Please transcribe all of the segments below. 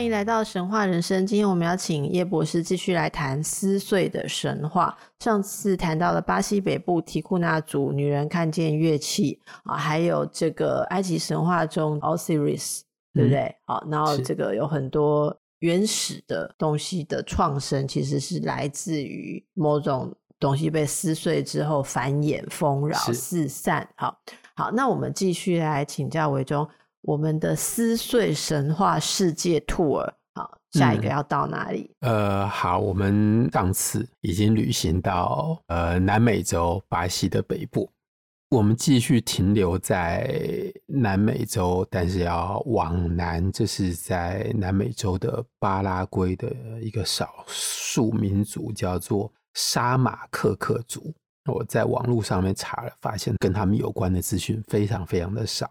欢迎来到神话人生。今天我们要请叶博士继续来谈撕碎的神话。上次谈到了巴西北部提库纳族女人看见乐器啊，还有这个埃及神话中 Osiris，对不对？好、嗯，然后这个有很多原始的东西的创生，其实是来自于某种东西被撕碎之后繁衍、丰饶、四散。好，好，那我们继续来请教维中。我们的撕碎神话世界 tour，好，下一个要到哪里？嗯、呃，好，我们上次已经旅行到呃南美洲巴西的北部，我们继续停留在南美洲，但是要往南，这是在南美洲的巴拉圭的一个少数民族，叫做沙马克克族。我在网络上面查了，发现跟他们有关的资讯非常非常的少。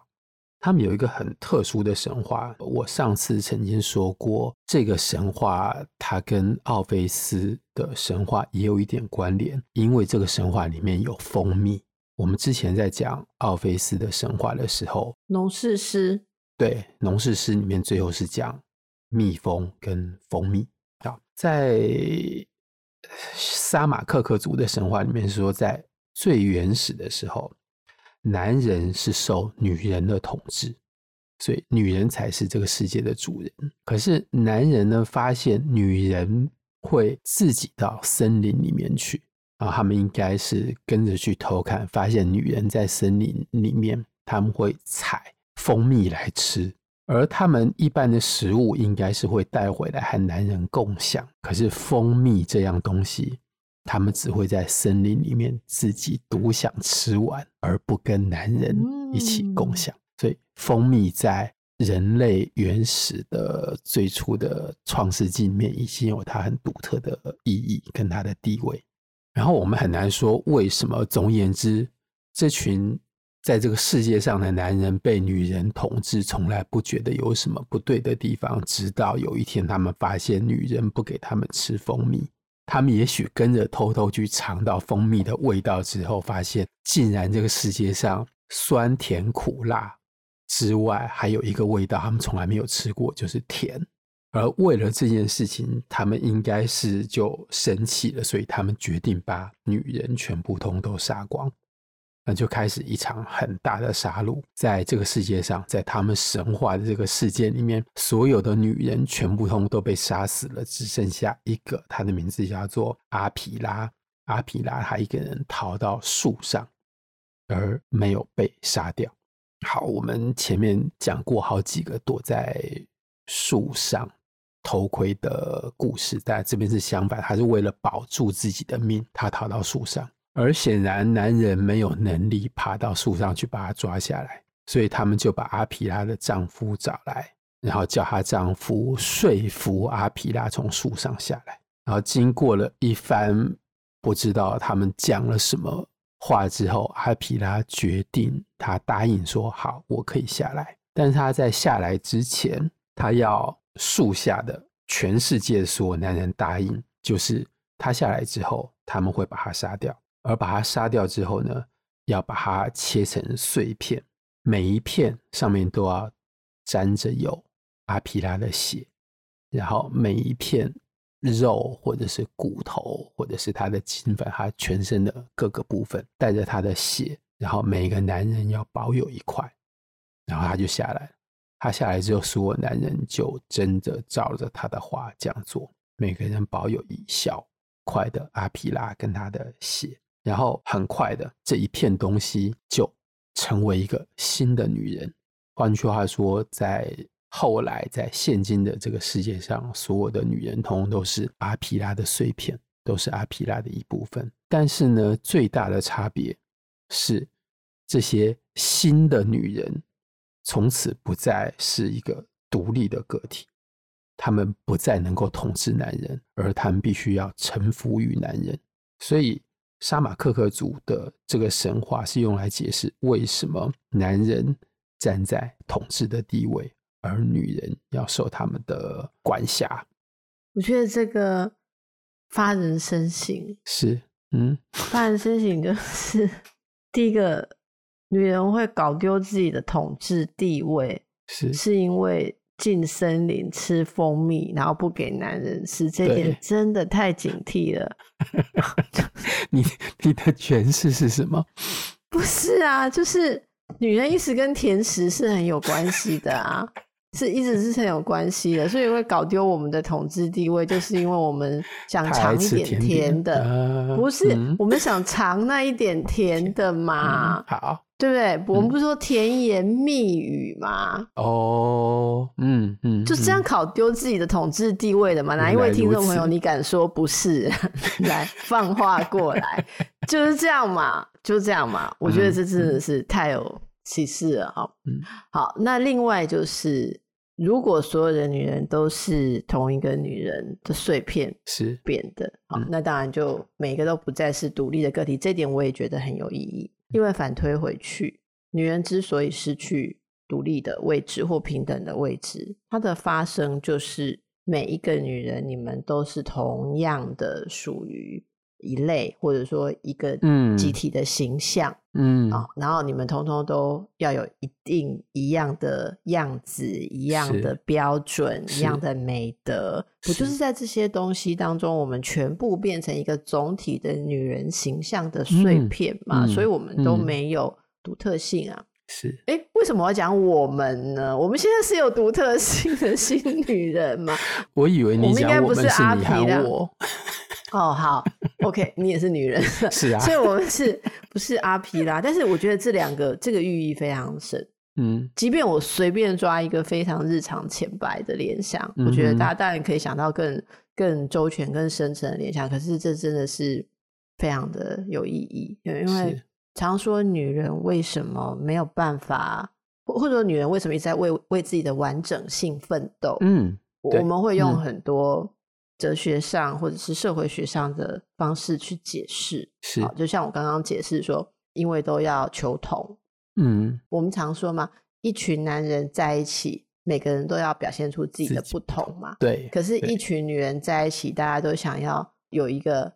他们有一个很特殊的神话，我上次曾经说过，这个神话它跟奥菲斯的神话也有一点关联，因为这个神话里面有蜂蜜。我们之前在讲奥菲斯的神话的时候，农事诗，对，农事诗里面最后是讲蜜蜂跟蜂蜜。啊，在沙马克克族的神话里面说，在最原始的时候。男人是受女人的统治，所以女人才是这个世界的主人。可是男人呢，发现女人会自己到森林里面去，啊他们应该是跟着去偷看，发现女人在森林里面，他们会采蜂蜜来吃，而他们一般的食物应该是会带回来和男人共享。可是蜂蜜这样东西。他们只会在森林里面自己独享吃完，而不跟男人一起共享。所以，蜂蜜在人类原始的最初的创世纪里面，已经有它很独特的意义跟它的地位。然后，我们很难说为什么。总而言之，这群在这个世界上的男人被女人统治，从来不觉得有什么不对的地方，直到有一天，他们发现女人不给他们吃蜂蜜。他们也许跟着偷偷去尝到蜂蜜的味道之后，发现竟然这个世界上酸甜苦辣之外，还有一个味道他们从来没有吃过，就是甜。而为了这件事情，他们应该是就生气了，所以他们决定把女人全部通都杀光。那就开始一场很大的杀戮，在这个世界上，在他们神话的这个世界里面，所有的女人全部通都被杀死了，只剩下一个，她的名字叫做阿皮拉。阿皮拉她一个人逃到树上，而没有被杀掉。好，我们前面讲过好几个躲在树上偷窥的故事，但这边是相反，她是为了保住自己的命，她逃到树上。而显然，男人没有能力爬到树上去把她抓下来，所以他们就把阿皮拉的丈夫找来，然后叫她丈夫说服阿皮拉从树上下来。然后经过了一番不知道他们讲了什么话之后，阿皮拉决定，他答应说好，我可以下来。但是他在下来之前，他要树下的全世界所有男人答应，就是他下来之后，他们会把他杀掉。而把它杀掉之后呢，要把它切成碎片，每一片上面都要沾着有阿皮拉的血，然后每一片肉或者是骨头或者是他的筋粉，他全身的各个部分带着他的血，然后每个男人要保有一块，然后他就下来，他下来之后，所有男人就真的照着他的话这样做，每个人保有一小块的阿皮拉跟他的血。然后很快的，这一片东西就成为一个新的女人。换句话说，在后来，在现今的这个世界上，所有的女人通通都是阿皮拉的碎片，都是阿皮拉的一部分。但是呢，最大的差别是，这些新的女人从此不再是一个独立的个体，他们不再能够统治男人，而他们必须要臣服于男人。所以，沙马克克族的这个神话是用来解释为什么男人站在统治的地位，而女人要受他们的管辖。我觉得这个发人深省，是，嗯，发人深省就是第一个，女人会搞丢自己的统治地位，是是因为。进森林吃蜂蜜，然后不给男人吃，这点真的太警惕了。你你的诠释是什么？不是啊，就是女人一直跟甜食是很有关系的啊，是一直是很有关系的，所以会搞丢我们的统治地位，就是因为我们想尝一点甜的，不是、嗯、我们想尝那一点甜的嘛？嗯、好。对不对？我们不是说甜言蜜语嘛？哦，嗯嗯，就这样搞丢自己的统治地位的嘛？哪一位听众朋友你敢说不是？来放话过来，就是这样嘛，就这样嘛。我觉得这真的是太有启示了哈。嗯，好，那另外就是，如果所有的女人都是同一个女人的碎片是变的，好，那当然就每个都不再是独立的个体。这点我也觉得很有意义。因为反推回去，女人之所以失去独立的位置或平等的位置，它的发生就是每一个女人，你们都是同样的属于一类，或者说一个集体的形象，嗯啊，然后你们通通都要有一定一样的样子，一样的标准，一样的美德，不就是在这些东西当中，我们全部变成一个总体的女人形象的碎片嘛？嗯嗯、所以我们都没有独特性啊。是，哎，为什么我要讲我们呢？我们现在是有独特性的新女人吗？我以为你讲我们，应该不是阿皮的。哦，好，OK，你也是女人，是啊，所以我们是不是阿皮啦？但是我觉得这两个这个寓意非常深，嗯，即便我随便抓一个非常日常浅白的联想，嗯、我觉得大家当然可以想到更更周全、更深层的联想，可是这真的是非常的有意义，因为常说女人为什么没有办法，或或者说女人为什么一直在为为自己的完整性奋斗？嗯，我们会用很多、嗯。哲学上或者是社会学上的方式去解释，是，就像我刚刚解释说，因为都要求同，嗯，我们常说嘛，一群男人在一起，每个人都要表现出自己的不同嘛，对。可是，一群女人在一起，大家都想要有一个，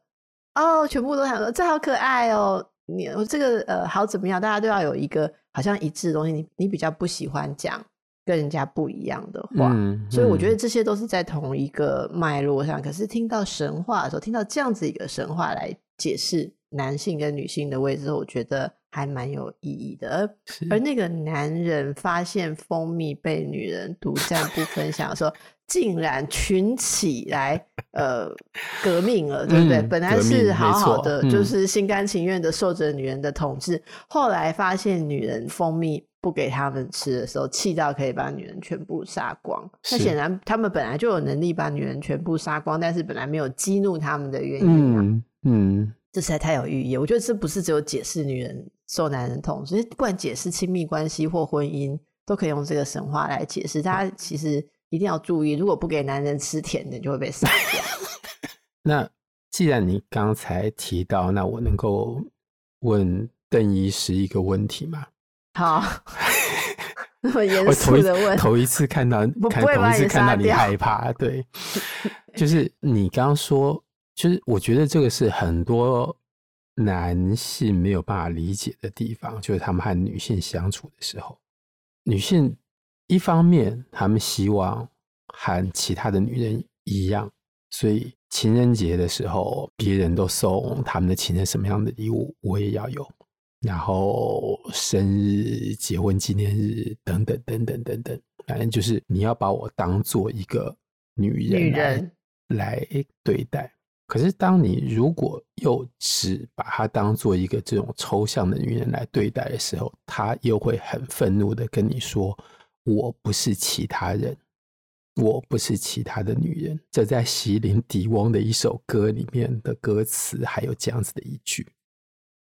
哦，全部都想说这好可爱哦，你这个呃好怎么样？大家都要有一个好像一致的东西，你你比较不喜欢讲。跟人家不一样的话，嗯嗯、所以我觉得这些都是在同一个脉络上。可是听到神话的时候，听到这样子一个神话来解释男性跟女性的位置，我觉得还蛮有意义的。而而那个男人发现蜂蜜被女人独占不分享的时候，竟然群起来呃革命了，对不对？嗯、本来是好好的，就是心甘情愿的受着女人的统治，嗯、后来发现女人蜂蜜。不给他们吃的时候，气到可以把女人全部杀光。那显然他们本来就有能力把女人全部杀光，但是本来没有激怒他们的原因啊。嗯，嗯，这实在太有寓意。我觉得这不是只有解释女人受男人统治，不管解释亲密关系或婚姻，都可以用这个神话来解释。大家其实一定要注意，如果不给男人吃甜的，就会被杀掉。那既然你刚才提到，那我能够问邓医师一个问题吗？好，那么严肃的问，头一，次看到，看头一次看到你害怕，对，就是你刚刚说，就是我觉得这个是很多男性没有办法理解的地方，就是他们和女性相处的时候，女性一方面他们希望和其他的女人一样，所以情人节的时候，别人都送他们的情人什么样的礼物，我也要有。然后生日、结婚纪念日等等等等等等，反正就是你要把我当做一个女人来人来对待。可是，当你如果又只把她当做一个这种抽象的女人来对待的时候，她又会很愤怒的跟你说：“我不是其他人，我不是其他的女人。”这在席琳迪翁的一首歌里面的歌词还有这样子的一句。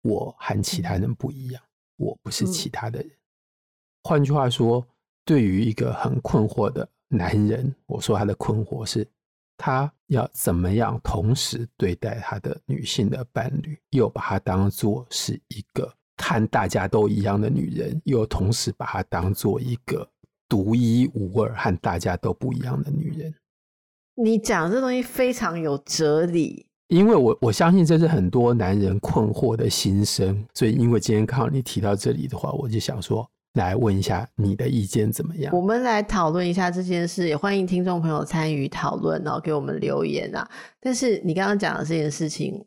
我和其他人不一样，我不是其他的人。换句话说，对于一个很困惑的男人，我说他的困惑是，他要怎么样同时对待他的女性的伴侣，又把她当做是一个和大家都一样的女人，又同时把她当做一个独一无二和大家都不一样的女人。你讲这东西非常有哲理，因为我我相信这是很多男人困惑的心声，所以因为今天刚好你提到这里的话，我就想说。来问一下你的意见怎么样？我们来讨论一下这件事，也欢迎听众朋友参与讨论，然后给我们留言啊。但是你刚刚讲的这件事情，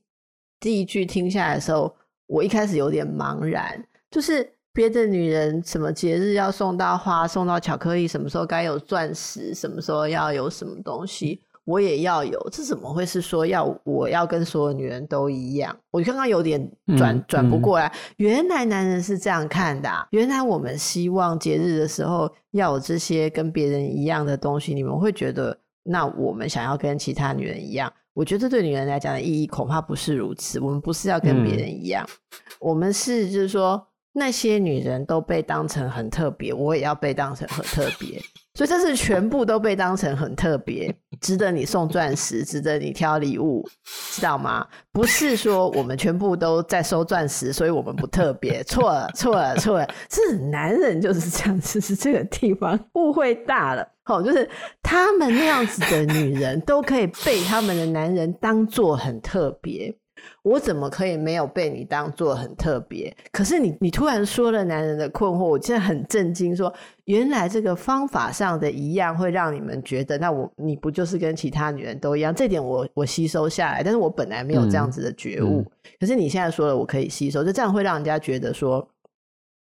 第一句听下来的时候，我一开始有点茫然，就是别的女人什么节日要送到花，送到巧克力，什么时候该有钻石，什么时候要有什么东西。我也要有，这怎么会是说要我要跟所有女人都一样？我刚刚有点转转、嗯、不过来、嗯，原来男人是这样看的、啊。原来我们希望节日的时候要有这些跟别人一样的东西，你们会觉得那我们想要跟其他女人一样？我觉得对女人来讲的意义恐怕不是如此。我们不是要跟别人一样、嗯，我们是就是说那些女人都被当成很特别，我也要被当成很特别。所以这是全部都被当成很特别，值得你送钻石，值得你挑礼物，知道吗？不是说我们全部都在收钻石，所以我们不特别。错了，错了，错了！是男人就是这样子，是这个地方误会大了。好，就是他们那样子的女人都可以被他们的男人当做很特别。我怎么可以没有被你当做很特别？可是你，你突然说了男人的困惑，我现在很震惊。说原来这个方法上的一样会让你们觉得，那我你不就是跟其他女人都一样？这点我我吸收下来，但是我本来没有这样子的觉悟。嗯嗯、可是你现在说了，我可以吸收，就这样会让人家觉得说，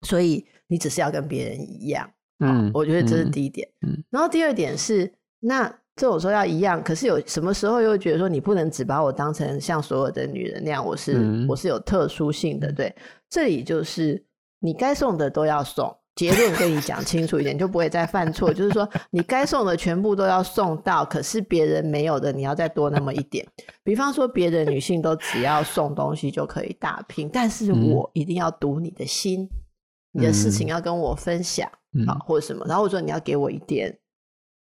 所以你只是要跟别人一样。嗯，我觉得这是第一点。嗯，然后第二点是那。这种说要一样，可是有什么时候又觉得说你不能只把我当成像所有的女人那样，我是、嗯、我是有特殊性的，对？这里就是你该送的都要送，结论跟你讲清楚一点，就不会再犯错。就是说你该送的全部都要送到，可是别人没有的你要再多那么一点。比方说别的女性都只要送东西就可以打拼，但是我一定要读你的心，你的事情要跟我分享啊，或者什么，然后我说你要给我一点。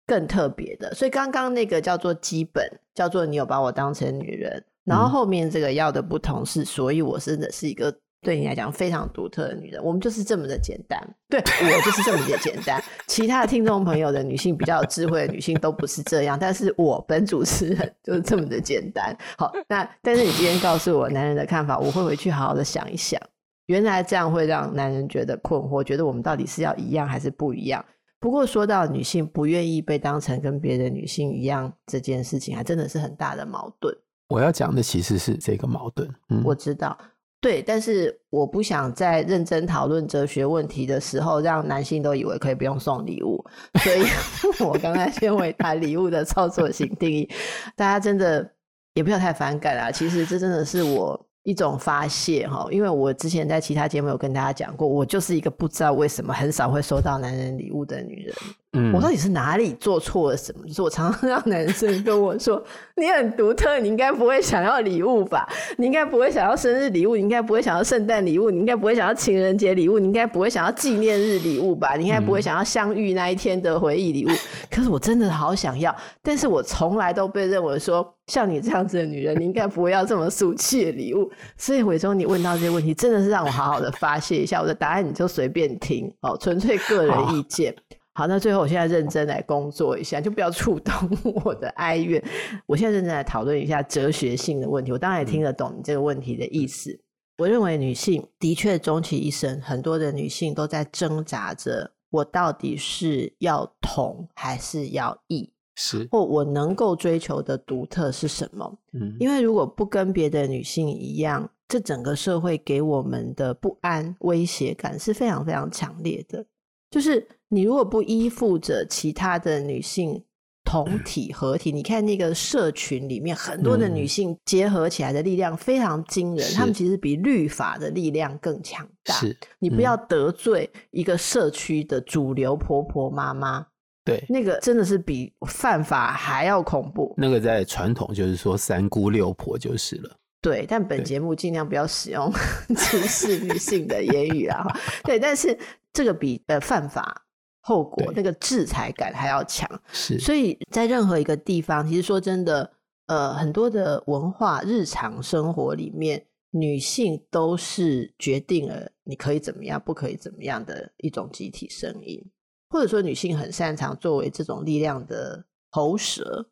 更特别的，所以刚刚那个叫做基本，叫做你有把我当成女人，然后后面这个要的不同是，所以我真的是一个对你来讲非常独特的女人。我们就是这么的简单，对，我就是这么的简单。其他的听众朋友的女性比较有智慧的女性都不是这样，但是我本主持人就是这么的简单。好，那但是你今天告诉我男人的看法，我会回去好好的想一想，原来这样会让男人觉得困惑，觉得我们到底是要一样还是不一样？不过说到女性不愿意被当成跟别的女性一样这件事情，还真的是很大的矛盾。我要讲的其实是这个矛盾。嗯，我知道，对，但是我不想在认真讨论哲学问题的时候，让男性都以为可以不用送礼物。所以 我刚才先为谈礼物的操作性定义，大家真的也不要太反感啊。其实这真的是我。一种发泄哈，因为我之前在其他节目有跟大家讲过，我就是一个不知道为什么很少会收到男人礼物的女人。嗯，我到底是哪里做错了什么？就是我常常让男生跟我说：“你很独特，你应该不会想要礼物吧？你应该不会想要生日礼物，你应该不会想要圣诞礼物，你应该不会想要情人节礼物，你应该不会想要纪念日礼物吧？你应该不会想要相遇那一天的回忆礼物。”可是我真的好想要，但是我从来都被认为说，像你这样子的女人，你应该不会要这么俗气的礼物。所以伟忠，你问到这些问题，真的是让我好好的发泄一下。我的答案你就随便听哦，纯粹个人意见。好，那最后我现在认真来工作一下，就不要触动 我的哀怨。我现在认真来讨论一下哲学性的问题。我当然也听得懂你这个问题的意思。嗯、我认为女性的确终其一生，很多的女性都在挣扎着：我到底是要同还是要异？是，或我能够追求的独特是什么？嗯，因为如果不跟别的女性一样，这整个社会给我们的不安、威胁感是非常非常强烈的。就是你如果不依附着其他的女性同体合体，你看那个社群里面很多的女性结合起来的力量非常惊人，她们其实比律法的力量更强大。是，你不要得罪一个社区的主流婆婆妈妈，对，那个真的是比犯法还要恐怖。那个在传统就是说三姑六婆就是了。对，但本节目尽量不要使用 歧视女性的言语啊。对，但是。这个比呃犯法后果，那个制裁感还要强。是，所以在任何一个地方，其实说真的，呃，很多的文化、日常生活里面，女性都是决定了你可以怎么样，不可以怎么样的一种集体声音，或者说女性很擅长作为这种力量的喉舌、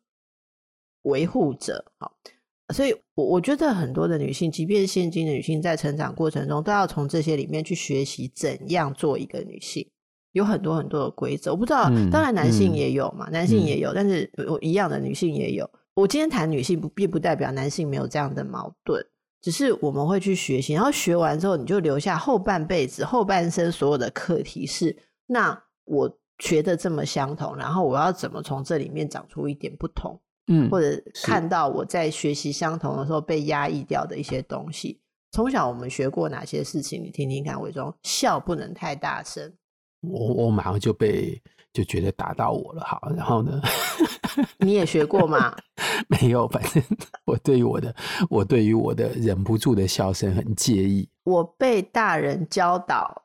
维护者。好。所以，我我觉得很多的女性，即便现今的女性，在成长过程中，都要从这些里面去学习怎样做一个女性。有很多很多的规则，我不知道，嗯、当然男性也有嘛，嗯、男性也有，嗯、但是我一样的女性也有。我今天谈女性，不并不代表男性没有这样的矛盾，只是我们会去学习，然后学完之后，你就留下后半辈子、后半生所有的课题是：那我学的这么相同，然后我要怎么从这里面长出一点不同？嗯，或者看到我在学习相同的时候被压抑掉的一些东西。从小我们学过哪些事情？你听听看，伟忠，笑不能太大声。我我马上就被就觉得打到我了，好，然后呢？你也学过吗？没有，反正 我对于我的我对于我的忍不住的笑声很介意。我被大人教导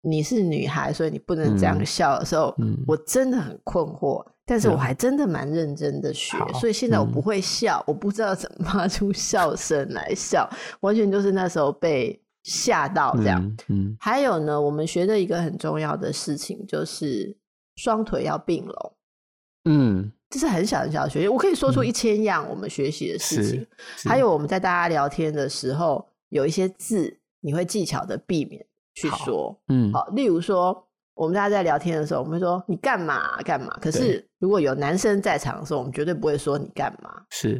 你是女孩，所以你不能这样笑的时候，嗯，我真的很困惑。但是我还真的蛮认真的学，嗯、所以现在我不会笑，嗯、我不知道怎么发出笑声来笑，完全就是那时候被吓到这样。嗯，嗯还有呢，我们学的一个很重要的事情就是双腿要并拢。嗯，这是很小很小的学习，我可以说出一千样我们学习的事情。还有我们在大家聊天的时候，有一些字你会技巧的避免去说。嗯，好，例如说。我们大家在聊天的时候，我们会说你干嘛干嘛。可是如果有男生在场的时候，我们绝对不会说你干嘛。是，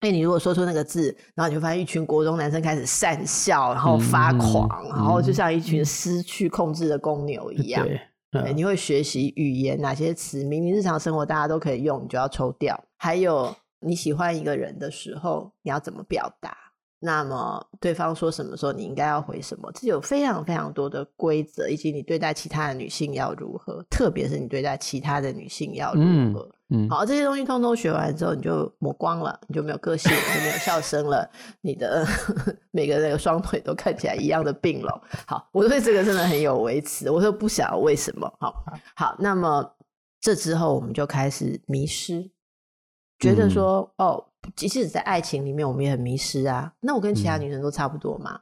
因为你如果说出那个字，然后你就发现一群国中男生开始讪笑，然后发狂，嗯、然后就像一群失去控制的公牛一样。对，对，你会学习语言，哪些词明明日常生活大家都可以用，你就要抽掉。还有你喜欢一个人的时候，你要怎么表达？那么对方说什么时候你应该要回什么？这有非常非常多的规则，以及你对待其他的女性要如何，特别是你对待其他的女性要如何。嗯，嗯好，这些东西通通学完之后，你就抹光了，你就没有个性，你就没有笑声了，你的 每个人的双腿都看起来一样的并拢。好，我对这个真的很有微词，我说不晓得为什么。好，好，那么这之后我们就开始迷失，觉得说、嗯、哦。即使在爱情里面，我们也很迷失啊。那我跟其他女生都差不多嘛，嗯、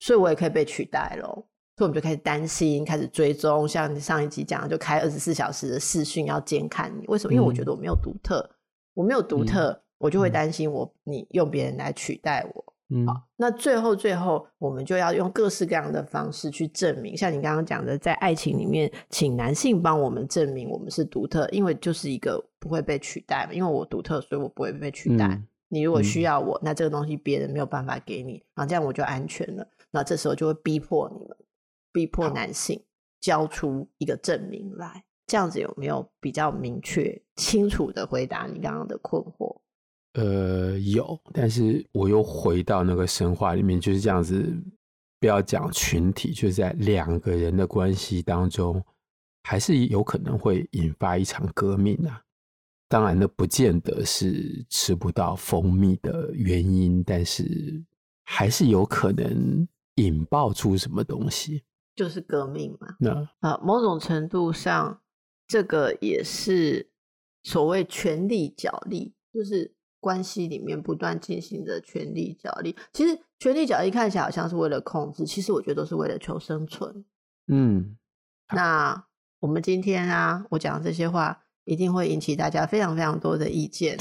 所以我也可以被取代喽。所以我们就开始担心，开始追踪。像你上一集讲的，就开二十四小时的视讯要监看你。为什么？因为我觉得我没有独特，嗯、我没有独特，嗯、我就会担心我你用别人来取代我。嗯，好，那最后最后，我们就要用各式各样的方式去证明，像你刚刚讲的，在爱情里面，请男性帮我们证明我们是独特，因为就是一个不会被取代嘛，因为我独特，所以我不会被取代。嗯、你如果需要我，那这个东西别人没有办法给你，然后这样我就安全了。那这时候就会逼迫你们，逼迫男性交出一个证明来，这样子有没有比较明确、清楚的回答你刚刚的困惑？呃，有，但是我又回到那个神话里面，就是这样子。不要讲群体，就是在两个人的关系当中，还是有可能会引发一场革命啊。当然，那不见得是吃不到蜂蜜的原因，但是还是有可能引爆出什么东西，就是革命嘛。那啊，某种程度上，这个也是所谓权力角力，就是。关系里面不断进行的权力角力，其实权力角力看起来好像是为了控制，其实我觉得都是为了求生存。嗯，那我们今天啊，我讲这些话一定会引起大家非常非常多的意见，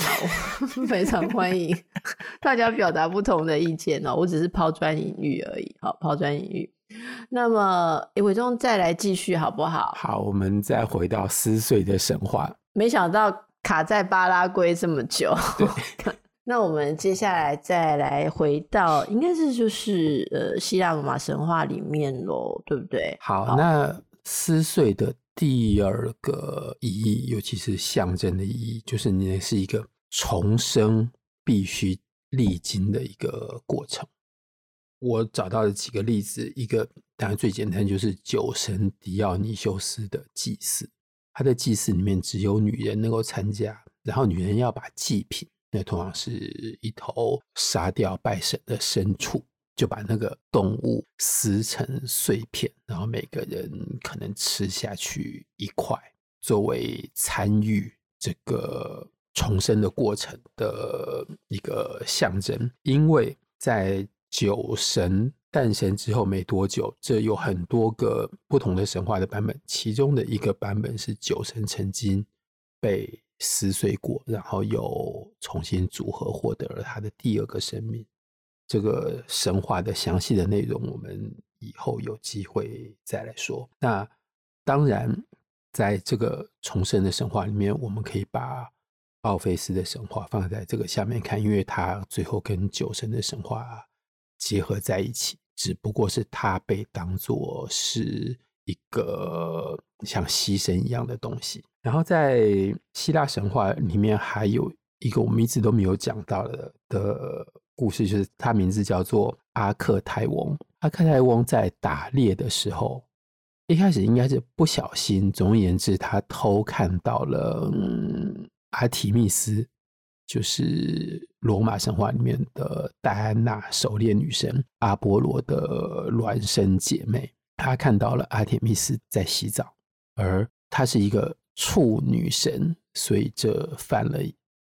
我非常欢迎 大家表达不同的意见哦。我只是抛砖引玉而已，好，抛砖引玉。那么，伟忠再来继续好不好？好，我们再回到撕碎的神话。没想到。卡在巴拉圭这么久，那我们接下来再来回到，应该是就是呃希腊罗马神话里面喽，对不对？好，好，那撕碎的第二个意义，尤其是象征的意义，就是你是一个重生必须历经的一个过程。我找到了几个例子，一个当然最简单就是酒神狄奥尼修斯的祭祀。他的祭祀里面只有女人能够参加，然后女人要把祭品，那通常是一头杀掉拜神的牲畜，就把那个动物撕成碎片，然后每个人可能吃下去一块，作为参与这个重生的过程的一个象征。因为在酒神诞生之后没多久，这有很多个不同的神话的版本，其中的一个版本是酒神曾经被撕碎过，然后又重新组合，获得了他的第二个生命。这个神话的详细的内容，我们以后有机会再来说。那当然，在这个重生的神话里面，我们可以把奥菲斯的神话放在这个下面看，因为它最后跟酒神的神话结合在一起，只不过是它被当作是一个像牺牲一样的东西。然后在希腊神话里面，还有一个我们一直都没有讲到的的。故事就是他名字叫做阿克泰翁。阿克泰翁在打猎的时候，一开始应该是不小心。总而言之，他偷看到了、嗯、阿提密斯，就是罗马神话里面的戴安娜狩猎女神阿波罗的孪生姐妹。她看到了阿提密斯在洗澡，而她是一个处女神，所以这犯了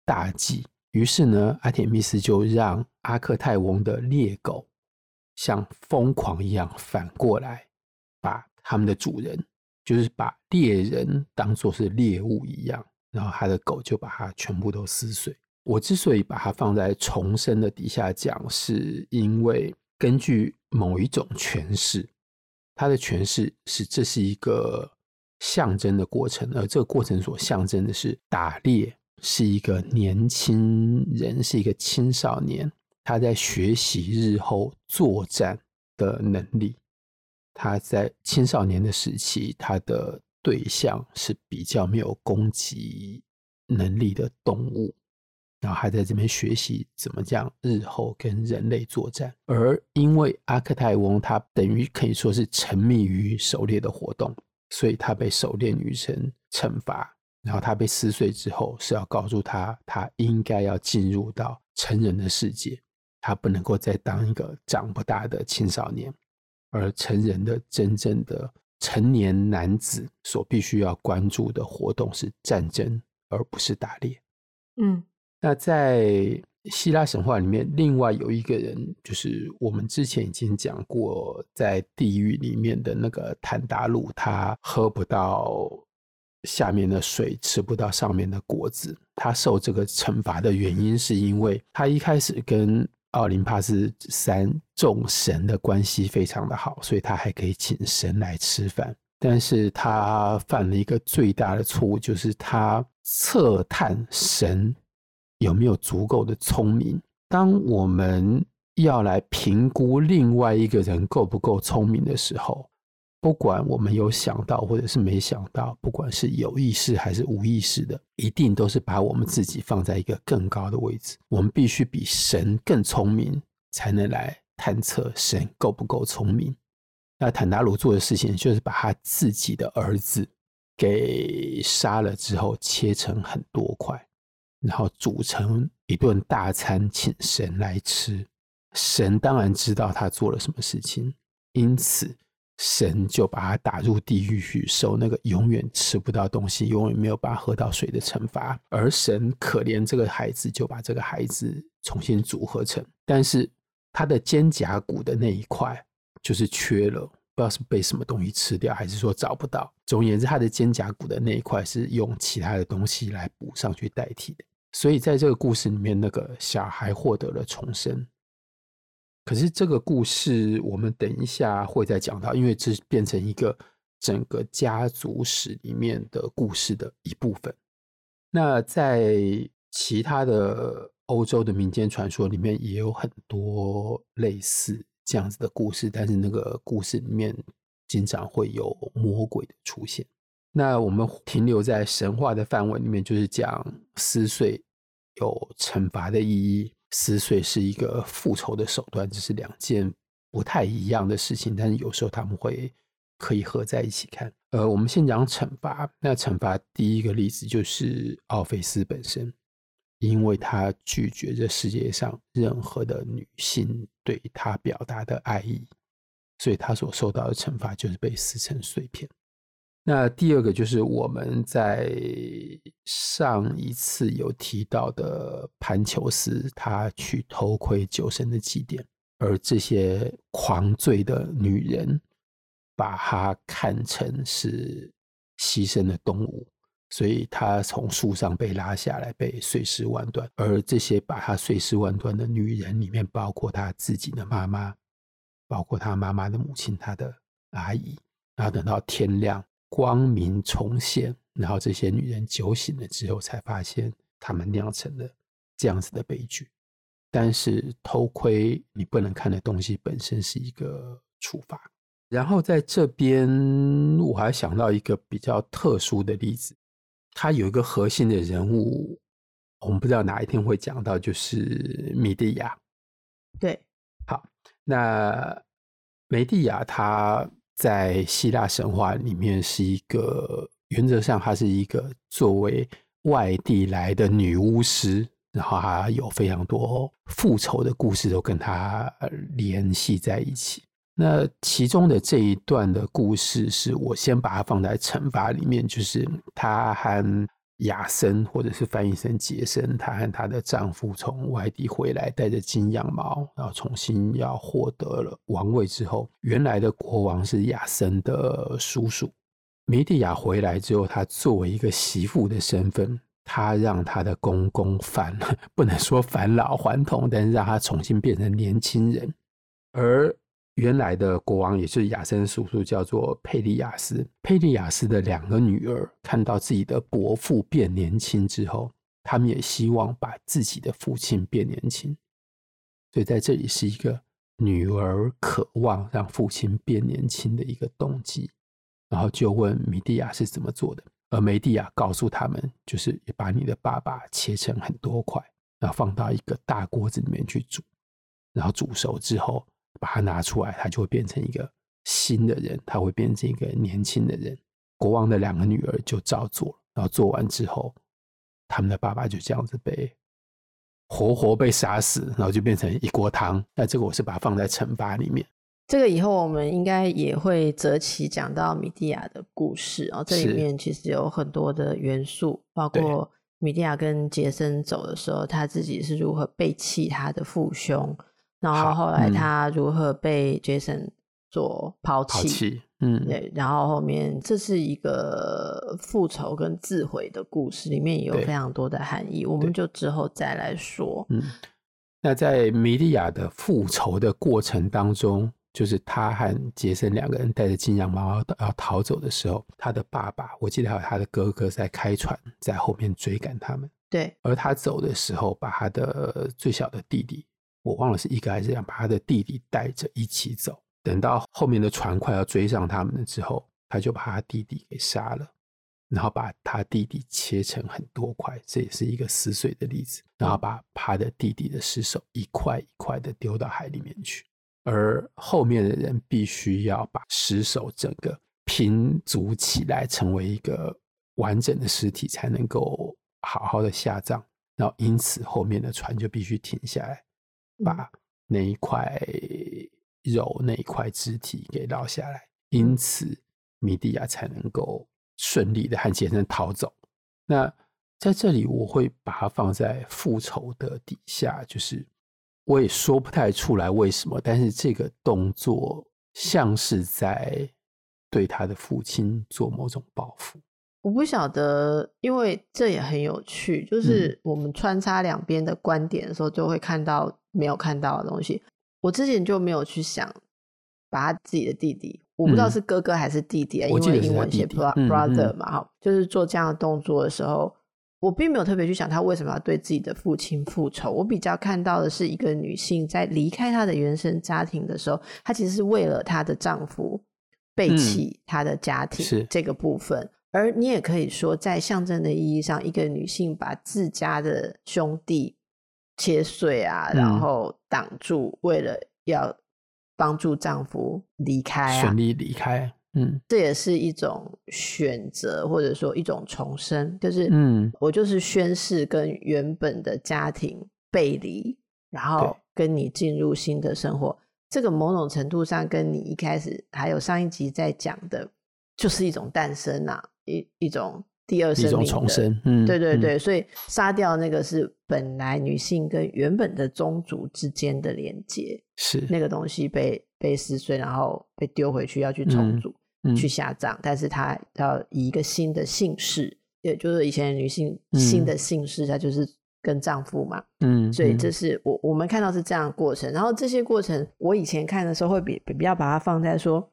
大忌。于是呢，阿提密斯就让阿克泰翁的猎狗像疯狂一样反过来，把他们的主人，就是把猎人当作是猎物一样，然后他的狗就把它全部都撕碎。我之所以把它放在重生的底下讲，是因为根据某一种诠释，它的诠释是这是一个象征的过程，而这个过程所象征的是打猎。是一个年轻人，是一个青少年，他在学习日后作战的能力。他在青少年的时期，他的对象是比较没有攻击能力的动物，然后还在这边学习怎么讲日后跟人类作战。而因为阿克泰翁他等于可以说是沉迷于狩猎的活动，所以他被狩猎女神惩罚。然后他被撕碎之后，是要告诉他，他应该要进入到成人的世界，他不能够再当一个长不大的青少年，而成人的真正的成年男子所必须要关注的活动是战争，而不是打猎。嗯，那在希腊神话里面，另外有一个人，就是我们之前已经讲过，在地狱里面的那个坦达鲁，他喝不到。下面的水吃不到上面的果子，他受这个惩罚的原因是因为他一开始跟奥林帕斯山众神的关系非常的好，所以他还可以请神来吃饭。但是他犯了一个最大的错误，就是他测探神有没有足够的聪明。当我们要来评估另外一个人够不够聪明的时候，不管我们有想到或者是没想到，不管是有意识还是无意识的，一定都是把我们自己放在一个更高的位置。我们必须比神更聪明，才能来探测神够不够聪明。那坦达鲁做的事情就是把他自己的儿子给杀了之后，切成很多块，然后煮成一顿大餐请神来吃。神当然知道他做了什么事情，因此。神就把他打入地狱去受那个永远吃不到东西、永远没有办法喝到水的惩罚，而神可怜这个孩子，就把这个孩子重新组合成。但是他的肩胛骨的那一块就是缺了，不知道是被什么东西吃掉，还是说找不到。总而言之，他的肩胛骨的那一块是用其他的东西来补上去代替的。所以在这个故事里面，那个小孩获得了重生。可是这个故事，我们等一下会再讲到，因为这变成一个整个家族史里面的故事的一部分。那在其他的欧洲的民间传说里面，也有很多类似这样子的故事，但是那个故事里面经常会有魔鬼的出现。那我们停留在神话的范围里面，就是讲撕碎有惩罚的意义。撕碎是一个复仇的手段，这是两件不太一样的事情，但是有时候他们会可以合在一起看。呃，我们先讲惩罚。那惩罚第一个例子就是奥菲斯本身。因为他拒绝这世界上任何的女性对他表达的爱意，所以他所受到的惩罚就是被撕成碎片。那第二个就是我们在上一次有提到的盘球斯，他去偷窥酒神的祭典，而这些狂醉的女人把他看成是牺牲的动物。所以他从树上被拉下来，被碎尸万段。而这些把他碎尸万段的女人里面，包括他自己的妈妈，包括他妈妈的母亲，他的阿姨。然后等到天亮，光明重现，然后这些女人酒醒了之后，才发现他们酿成了这样子的悲剧。但是偷窥你不能看的东西本身是一个处罚。然后在这边，我还想到一个比较特殊的例子。他有一个核心的人物，我们不知道哪一天会讲到，就是米蒂亚。对，好，那梅蒂亚她在希腊神话里面是一个，原则上她是一个作为外地来的女巫师，然后她有非常多复仇的故事都跟她联系在一起。那其中的这一段的故事，是我先把它放在惩罚里面，就是她和亚森，或者是翻译成杰森，她和她的丈夫从外地回来，带着金羊毛，然后重新要获得了王位之后，原来的国王是亚森的叔叔。梅蒂亚回来之后，她作为一个媳妇的身份，她让她的公公返，不能说返老还童，但是让他重新变成年轻人，而。原来的国王也是亚森叔叔，叫做佩利亚斯。佩利亚斯的两个女儿看到自己的伯父变年轻之后，他们也希望把自己的父亲变年轻。所以在这里是一个女儿渴望让父亲变年轻的一个动机。然后就问米蒂亚是怎么做的，而梅蒂亚告诉他们，就是把你的爸爸切成很多块，然后放到一个大锅子里面去煮，然后煮熟之后。把它拿出来，他就会变成一个新的人，他会变成一个年轻的人。国王的两个女儿就照做，然后做完之后，他们的爸爸就这样子被活活被杀死，然后就变成一锅汤。那这个我是把它放在惩罚里面。这个以后我们应该也会择期讲到米蒂亚的故事哦。这里面其实有很多的元素，包括米蒂亚跟杰森走的时候，他自己是如何背弃他的父兄。然后后来他如何被杰森所抛弃？嗯，对。然后后面这是一个复仇跟自毁的故事，里面也有非常多的含义。我们就之后再来说。嗯，那在米利亚的复仇的过程当中，就是他和杰森两个人带着金羊毛要逃走的时候，他的爸爸，我记得还有他的哥哥在开船在后面追赶他们。对。而他走的时候，把他的最小的弟弟。我忘了是一个还是两，把他的弟弟带着一起走。等到后面的船快要追上他们了之后，他就把他弟弟给杀了，然后把他弟弟切成很多块，这也是一个撕碎的例子。然后把他的弟弟的尸首一块一块的丢到海里面去，而后面的人必须要把尸首整个拼组起来，成为一个完整的尸体，才能够好好的下葬。然后因此后面的船就必须停下来。把那一块肉、那一块肢体给捞下来，因此米蒂亚才能够顺利的和杰森逃走。那在这里，我会把它放在复仇的底下，就是我也说不太出来为什么，但是这个动作像是在对他的父亲做某种报复。我不晓得，因为这也很有趣，就是我们穿插两边的观点的时候，就会看到。没有看到的东西，我之前就没有去想，把他自己的弟弟，我不知道是哥哥还是弟弟因为英文写 brother 嘛，哈、嗯嗯，就是做这样的动作的时候，我并没有特别去想他为什么要对自己的父亲复仇。我比较看到的是一个女性在离开她的原生家庭的时候，她其实是为了她的丈夫背弃她的家庭、嗯、这个部分。而你也可以说，在象征的意义上，一个女性把自家的兄弟。切碎啊，然后挡住，为了要帮助丈夫离开啊，顺利离开。嗯，这也是一种选择，或者说一种重生，就是嗯，我就是宣誓跟原本的家庭背离，然后跟你进入新的生活。这个某种程度上跟你一开始还有上一集在讲的，就是一种诞生啊，一一种第二生命的，一种重生。嗯，对对对，嗯、所以杀掉那个是本来女性跟原本的宗族之间的连接，是那个东西被被撕碎，然后被丢回去要去重组、去下葬，但是她要以一个新的姓氏，也就是以前女性新的姓氏，她就是。跟丈夫嘛，嗯，所以这是我我们看到是这样的过程，然后这些过程，我以前看的时候会比比较把它放在说，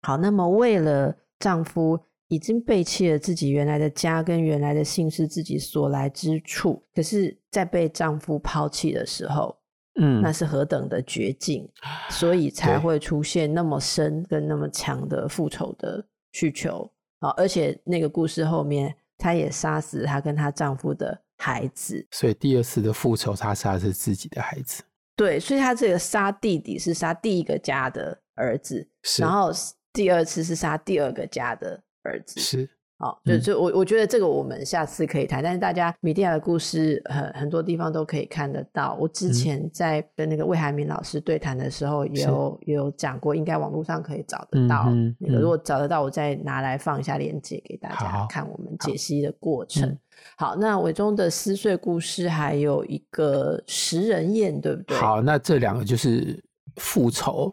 好，那么为了丈夫已经背弃了自己原来的家跟原来的姓氏，自己所来之处，可是，在被丈夫抛弃的时候，嗯，那是何等的绝境，所以才会出现那么深跟那么强的复仇的需求啊，而且那个故事后面，她也杀死她跟她丈夫的。孩子，所以第二次的复仇，她杀的是自己的孩子。对，所以她这个杀弟弟是杀第一个家的儿子，然后第二次是杀第二个家的儿子，是。好，就就我我觉得这个我们下次可以谈，但是大家米蒂亚的故事很很多地方都可以看得到。我之前在跟那个魏海明老师对谈的时候，也有也有讲过，应该网络上可以找得到。那个如果找得到，我再拿来放一下链接给大家看我们解析的过程。好，那伟忠的撕碎故事还有一个食人宴，对不对？好，那这两个就是复仇。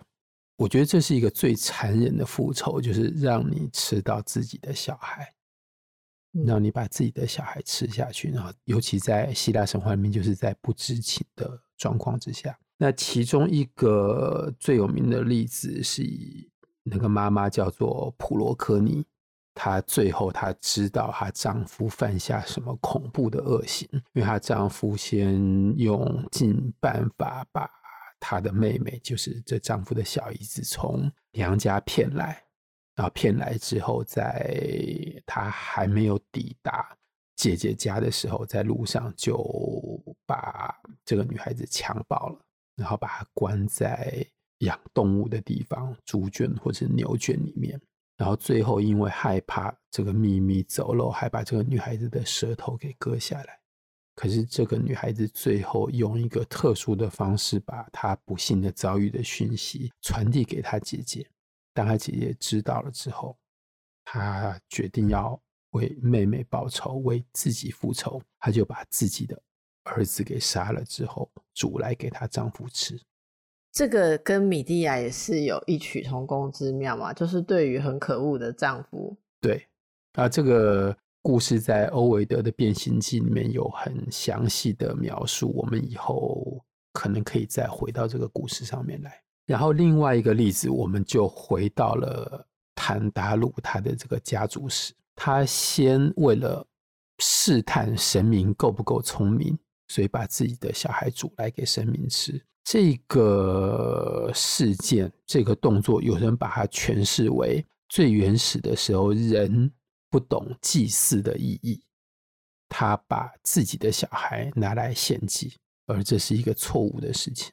我觉得这是一个最残忍的复仇，就是让你吃到自己的小孩。让你把自己的小孩吃下去，然后尤其在希腊神话里面，就是在不知情的状况之下。那其中一个最有名的例子是以那个妈妈叫做普罗科尼，她最后她知道她丈夫犯下什么恐怖的恶行，因为她丈夫先用尽办法把她的妹妹，就是这丈夫的小姨子，从娘家骗来。然后骗来之后，在他还没有抵达姐姐家的时候，在路上就把这个女孩子强暴了，然后把她关在养动物的地方，猪圈或者牛圈里面。然后最后因为害怕这个秘密走漏，还把这个女孩子的舌头给割下来。可是这个女孩子最后用一个特殊的方式，把她不幸的遭遇的讯息传递给她姐姐。当她姐姐知道了之后，她决定要为妹妹报仇，为自己复仇。她就把自己的儿子给杀了之后，煮来给她丈夫吃。这个跟米蒂亚也是有异曲同工之妙嘛，就是对于很可恶的丈夫。对，啊，这个故事在欧维德的《变形记》里面有很详细的描述。我们以后可能可以再回到这个故事上面来。然后另外一个例子，我们就回到了坦达鲁他的这个家族史。他先为了试探神明够不够聪明，所以把自己的小孩煮来给神明吃。这个事件，这个动作，有人把它诠释为最原始的时候人不懂祭祀的意义，他把自己的小孩拿来献祭，而这是一个错误的事情。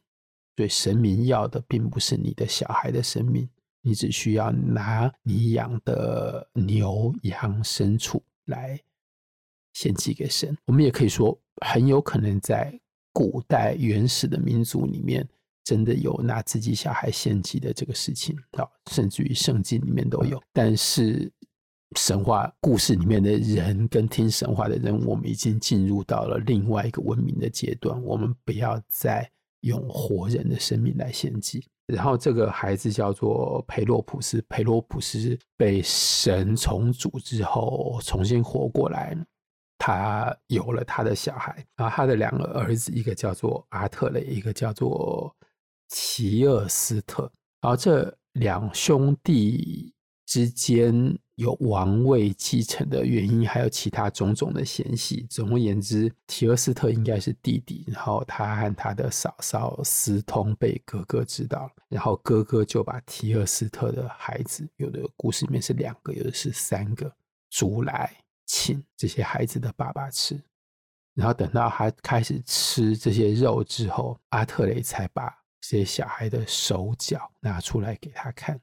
所以神明要的并不是你的小孩的生命，你只需要拿你养的牛羊牲畜来献祭给神。我们也可以说，很有可能在古代原始的民族里面，真的有拿自己小孩献祭的这个事情啊，甚至于圣经里面都有。但是神话故事里面的人跟听神话的人，我们已经进入到了另外一个文明的阶段，我们不要再。用活人的生命来献祭，然后这个孩子叫做裴洛普斯。裴洛普斯被神重组之后重新活过来，他有了他的小孩，然后他的两个儿子，一个叫做阿特雷，一个叫做奇厄斯特。然后这两兄弟之间。有王位继承的原因，还有其他种种的嫌隙。总而言之，提厄斯特应该是弟弟，然后他和他的嫂嫂私通被哥哥知道了，然后哥哥就把提厄斯特的孩子，有的故事里面是两个，有的是三个，煮来请这些孩子的爸爸吃。然后等到他开始吃这些肉之后，阿特雷才把这些小孩的手脚拿出来给他看。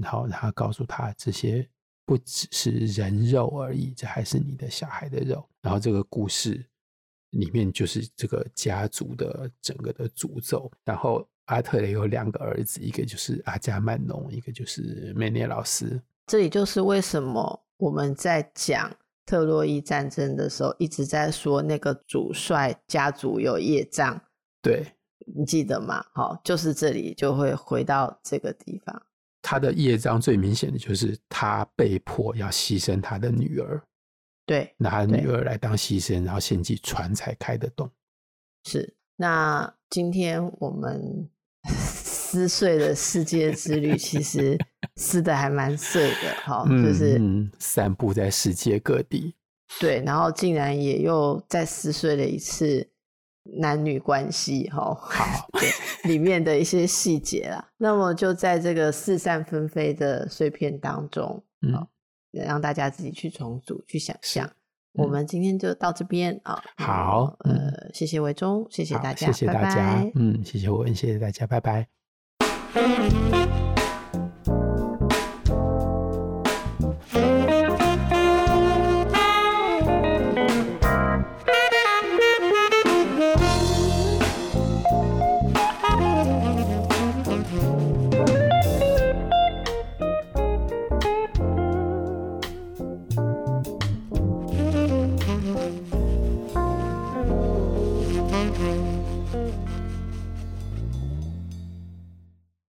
然后他告诉他这些不只是人肉而已，这还是你的小孩的肉。然后这个故事里面就是这个家族的整个的诅咒。然后阿特雷有两个儿子，一个就是阿加曼农，一个就是梅涅老师。这里就是为什么我们在讲特洛伊战争的时候，一直在说那个主帅家族有业障。对。你记得吗？好，就是这里就会回到这个地方。他的业障最明显的就是他被迫要牺牲他的女儿，对，拿女儿来当牺牲，然后献祭船才开得动。是。那今天我们 撕碎的世界之旅，其实撕的还蛮碎的，哈，就是、嗯、散布在世界各地。对，然后竟然也又再撕碎了一次。男女关系哈，好，里面的一些细节啦。那么就在这个四散纷飞的碎片当中，嗯，让大家自己去重组、去想象。我们今天就到这边啊。好，呃，谢谢维中，谢谢大家，谢谢大家，嗯，谢谢我们，谢谢大家，拜拜。